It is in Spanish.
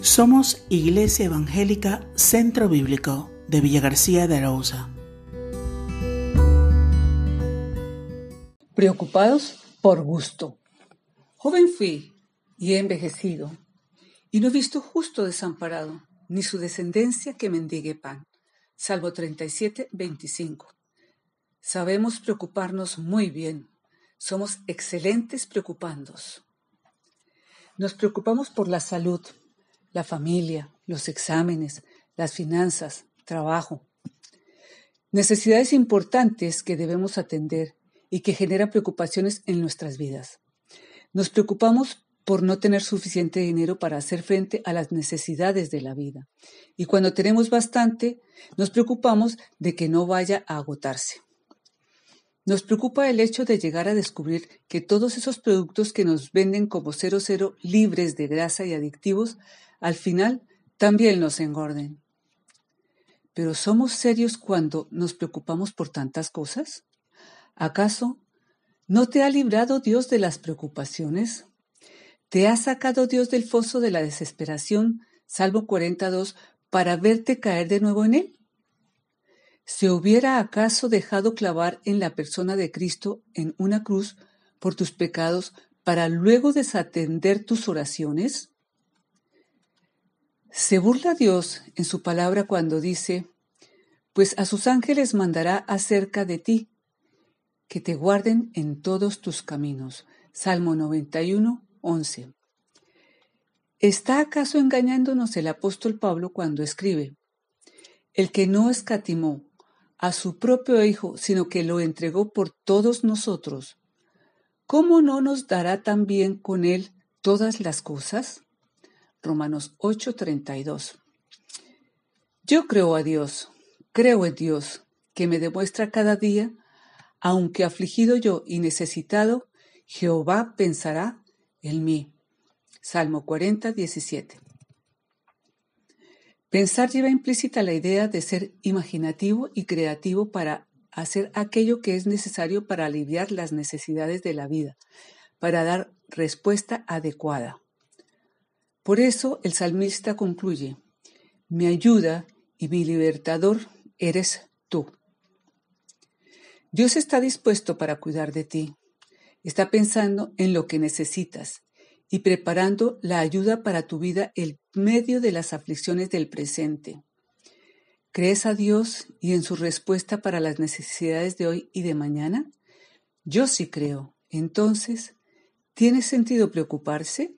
Somos Iglesia Evangélica Centro Bíblico de Villa García de Arauza. Preocupados por gusto. Joven fui y he envejecido, y no he visto justo desamparado, ni su descendencia que mendigue pan. Salvo 37, 25. Sabemos preocuparnos muy bien. Somos excelentes preocupándonos. Nos preocupamos por la salud, la familia, los exámenes, las finanzas, trabajo. Necesidades importantes que debemos atender y que generan preocupaciones en nuestras vidas. Nos preocupamos por no tener suficiente dinero para hacer frente a las necesidades de la vida. Y cuando tenemos bastante, nos preocupamos de que no vaya a agotarse. Nos preocupa el hecho de llegar a descubrir que todos esos productos que nos venden como cero cero libres de grasa y adictivos al final también nos engorden. Pero ¿somos serios cuando nos preocupamos por tantas cosas? ¿Acaso no te ha librado Dios de las preocupaciones? ¿Te ha sacado Dios del foso de la desesperación, Salmo 42, para verte caer de nuevo en él? ¿Se hubiera acaso dejado clavar en la persona de Cristo en una cruz por tus pecados para luego desatender tus oraciones? Se burla Dios en su palabra cuando dice, pues a sus ángeles mandará acerca de ti, que te guarden en todos tus caminos. Salmo 91, 11. ¿Está acaso engañándonos el apóstol Pablo cuando escribe, el que no escatimó a su propio Hijo, sino que lo entregó por todos nosotros, ¿cómo no nos dará también con él todas las cosas? Romanos 8:32. Yo creo a Dios, creo en Dios, que me demuestra cada día, aunque afligido yo y necesitado, Jehová pensará en mí. Salmo 40, 17. Pensar lleva implícita la idea de ser imaginativo y creativo para hacer aquello que es necesario para aliviar las necesidades de la vida, para dar respuesta adecuada. Por eso el salmista concluye, mi ayuda y mi libertador eres tú. Dios está dispuesto para cuidar de ti. Está pensando en lo que necesitas y preparando la ayuda para tu vida en medio de las aflicciones del presente. ¿Crees a Dios y en su respuesta para las necesidades de hoy y de mañana? Yo sí creo. Entonces, ¿tiene sentido preocuparse?